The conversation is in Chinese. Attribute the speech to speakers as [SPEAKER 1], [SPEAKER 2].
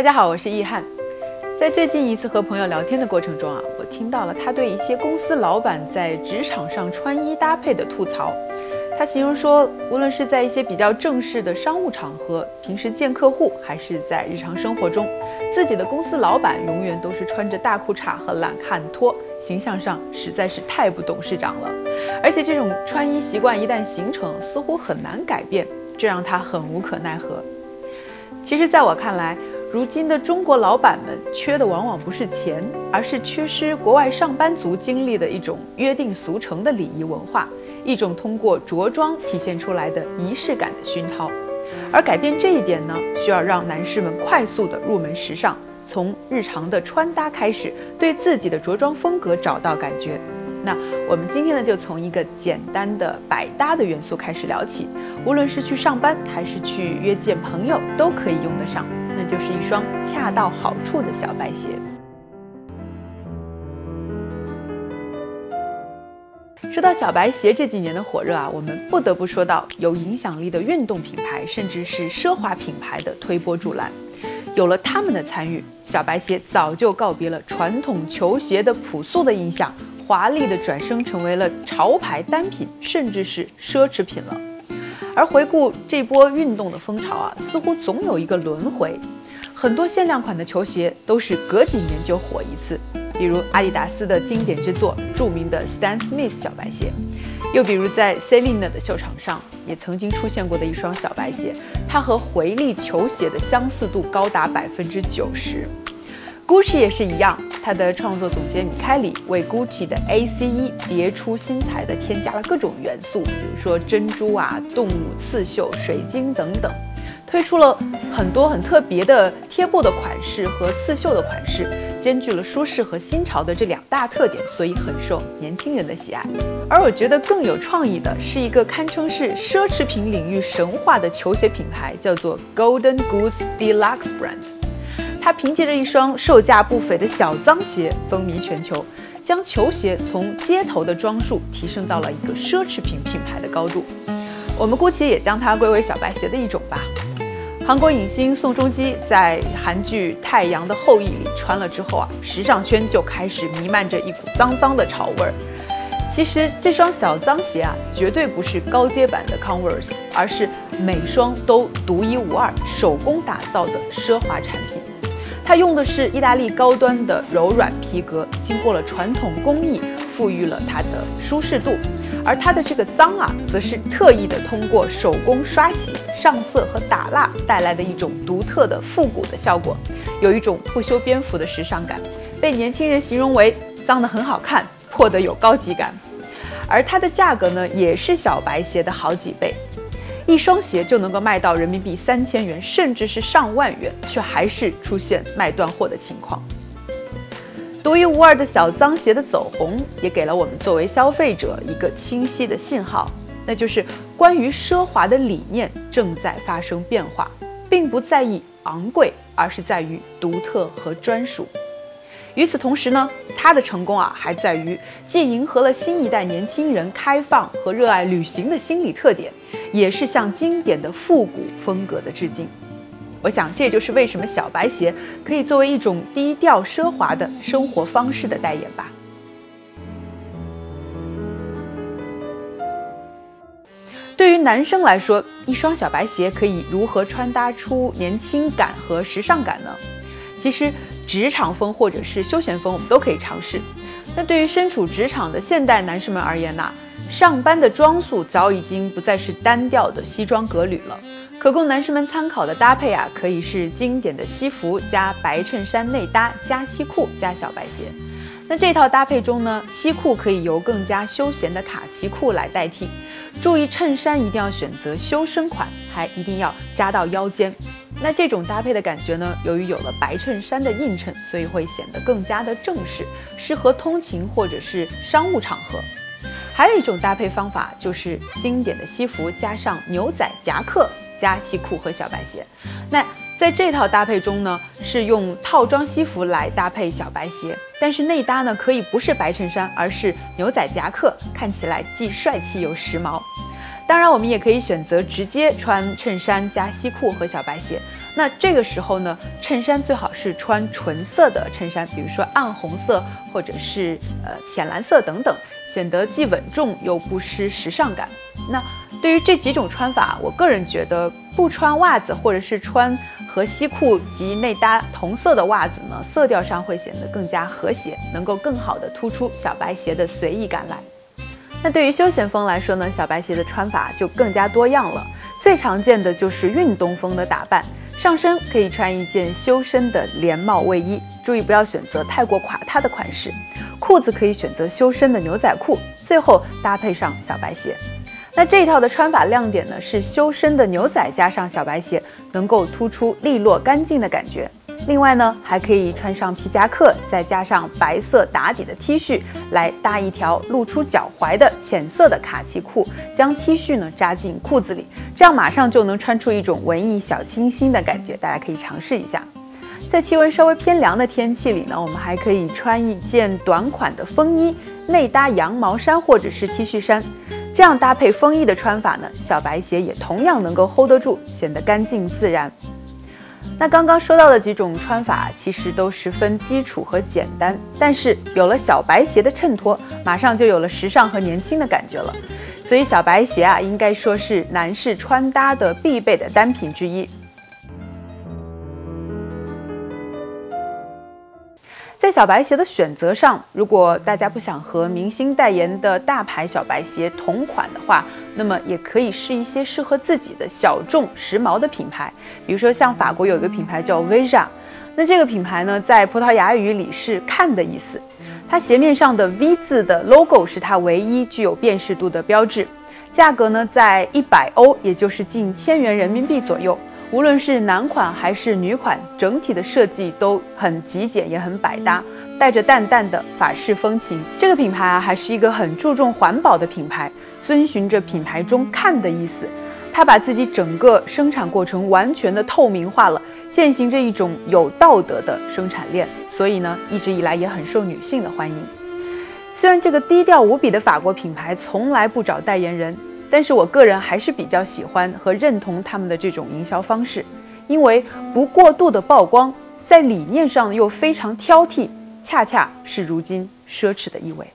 [SPEAKER 1] 大家好，我是易翰。在最近一次和朋友聊天的过程中啊，我听到了他对一些公司老板在职场上穿衣搭配的吐槽。他形容说，无论是在一些比较正式的商务场合，平时见客户，还是在日常生活中，自己的公司老板永远都是穿着大裤衩和懒汉拖，形象上实在是太不懂事长了。而且这种穿衣习惯一旦形成，似乎很难改变，这让他很无可奈何。其实，在我看来，如今的中国老板们缺的往往不是钱，而是缺失国外上班族经历的一种约定俗成的礼仪文化，一种通过着装体现出来的仪式感的熏陶。而改变这一点呢，需要让男士们快速的入门时尚，从日常的穿搭开始，对自己的着装风格找到感觉。那我们今天呢，就从一个简单的百搭的元素开始聊起，无论是去上班还是去约见朋友，都可以用得上，那就是一双恰到好处的小白鞋。说到小白鞋这几年的火热啊，我们不得不说到有影响力的运动品牌，甚至是奢华品牌的推波助澜。有了他们的参与，小白鞋早就告别了传统球鞋的朴素的印象。华丽的转身成为了潮牌单品，甚至是奢侈品了。而回顾这波运动的风潮啊，似乎总有一个轮回。很多限量款的球鞋都是隔几年就火一次，比如阿迪达斯的经典之作，著名的 Stan Smith 小白鞋；又比如在 Selina 的秀场上也曾经出现过的一双小白鞋，它和回力球鞋的相似度高达百分之九十。Gucci 也是一样。他的创作总监米开里为 Gucci 的 ACE 别出心裁地添加了各种元素，比如说珍珠啊、动物刺绣、水晶等等，推出了很多很特别的贴布的款式和刺绣的款式，兼具了舒适和新潮的这两大特点，所以很受年轻人的喜爱。而我觉得更有创意的是一个堪称是奢侈品领域神话的球鞋品牌，叫做 Golden Goose Deluxe Brand。他凭借着一双售价不菲的小脏鞋风靡全球，将球鞋从街头的装束提升到了一个奢侈品品牌的高度。我们姑且也将它归为小白鞋的一种吧。韩国影星宋仲基在韩剧《太阳的后裔》里穿了之后啊，时尚圈就开始弥漫着一股脏脏的潮味儿。其实这双小脏鞋啊，绝对不是高阶版的 Converse，而是每双都独一无二、手工打造的奢华产品。它用的是意大利高端的柔软皮革，经过了传统工艺，赋予了它的舒适度。而它的这个脏啊，则是特意的通过手工刷洗、上色和打蜡带来的一种独特的复古的效果，有一种不修边幅的时尚感，被年轻人形容为脏的很好看，破的有高级感。而它的价格呢，也是小白鞋的好几倍。一双鞋就能够卖到人民币三千元，甚至是上万元，却还是出现卖断货的情况。独一无二的小脏鞋的走红，也给了我们作为消费者一个清晰的信号，那就是关于奢华的理念正在发生变化，并不在意昂贵，而是在于独特和专属。与此同时呢，它的成功啊，还在于既迎合了新一代年轻人开放和热爱旅行的心理特点。也是向经典的复古风格的致敬，我想这就是为什么小白鞋可以作为一种低调奢华的生活方式的代言吧。对于男生来说，一双小白鞋可以如何穿搭出年轻感和时尚感呢？其实，职场风或者是休闲风，我们都可以尝试。那对于身处职场的现代男士们而言呢？上班的装束早已经不再是单调的西装革履了，可供男士们参考的搭配啊，可以是经典的西服加白衬衫内搭加西裤加小白鞋。那这套搭配中呢，西裤可以由更加休闲的卡其裤来代替。注意衬衫一定要选择修身款，还一定要扎到腰间。那这种搭配的感觉呢，由于有了白衬衫的映衬，所以会显得更加的正式，适合通勤或者是商务场合。还有一种搭配方法，就是经典的西服加上牛仔夹克加西裤和小白鞋。那在这套搭配中呢，是用套装西服来搭配小白鞋，但是内搭呢可以不是白衬衫，而是牛仔夹克，看起来既帅气又时髦。当然，我们也可以选择直接穿衬衫加西裤和小白鞋。那这个时候呢，衬衫最好是穿纯色的衬衫，比如说暗红色或者是呃浅蓝色等等，显得既稳重又不失时尚感。那对于这几种穿法，我个人觉得不穿袜子或者是穿和西裤及内搭同色的袜子呢，色调上会显得更加和谐，能够更好的突出小白鞋的随意感来。那对于休闲风来说呢，小白鞋的穿法就更加多样了。最常见的就是运动风的打扮，上身可以穿一件修身的连帽卫衣，注意不要选择太过垮塌的款式。裤子可以选择修身的牛仔裤，最后搭配上小白鞋。那这一套的穿法亮点呢，是修身的牛仔加上小白鞋，能够突出利落干净的感觉。另外呢，还可以穿上皮夹克，再加上白色打底的 T 恤，来搭一条露出脚踝的浅色的卡其裤，将 T 恤呢扎进裤子里，这样马上就能穿出一种文艺小清新的感觉。大家可以尝试一下。在气温稍微偏凉的天气里呢，我们还可以穿一件短款的风衣，内搭羊毛衫或者是 T 恤衫，这样搭配风衣的穿法呢，小白鞋也同样能够 hold 得住，显得干净自然。那刚刚说到的几种穿法，其实都十分基础和简单，但是有了小白鞋的衬托，马上就有了时尚和年轻的感觉了。所以小白鞋啊，应该说是男士穿搭的必备的单品之一。在小白鞋的选择上，如果大家不想和明星代言的大牌小白鞋同款的话，那么也可以试一些适合自己的小众时髦的品牌。比如说，像法国有一个品牌叫 Veja，那这个品牌呢，在葡萄牙语里是“看”的意思。它鞋面上的 V 字的 logo 是它唯一具有辨识度的标志。价格呢，在一百欧，也就是近千元人民币左右。无论是男款还是女款，整体的设计都很极简，也很百搭，带着淡淡的法式风情。这个品牌啊，还是一个很注重环保的品牌，遵循着品牌中“看”的意思，它把自己整个生产过程完全的透明化了，践行着一种有道德的生产链，所以呢，一直以来也很受女性的欢迎。虽然这个低调无比的法国品牌从来不找代言人。但是我个人还是比较喜欢和认同他们的这种营销方式，因为不过度的曝光，在理念上又非常挑剔，恰恰是如今奢侈的意味。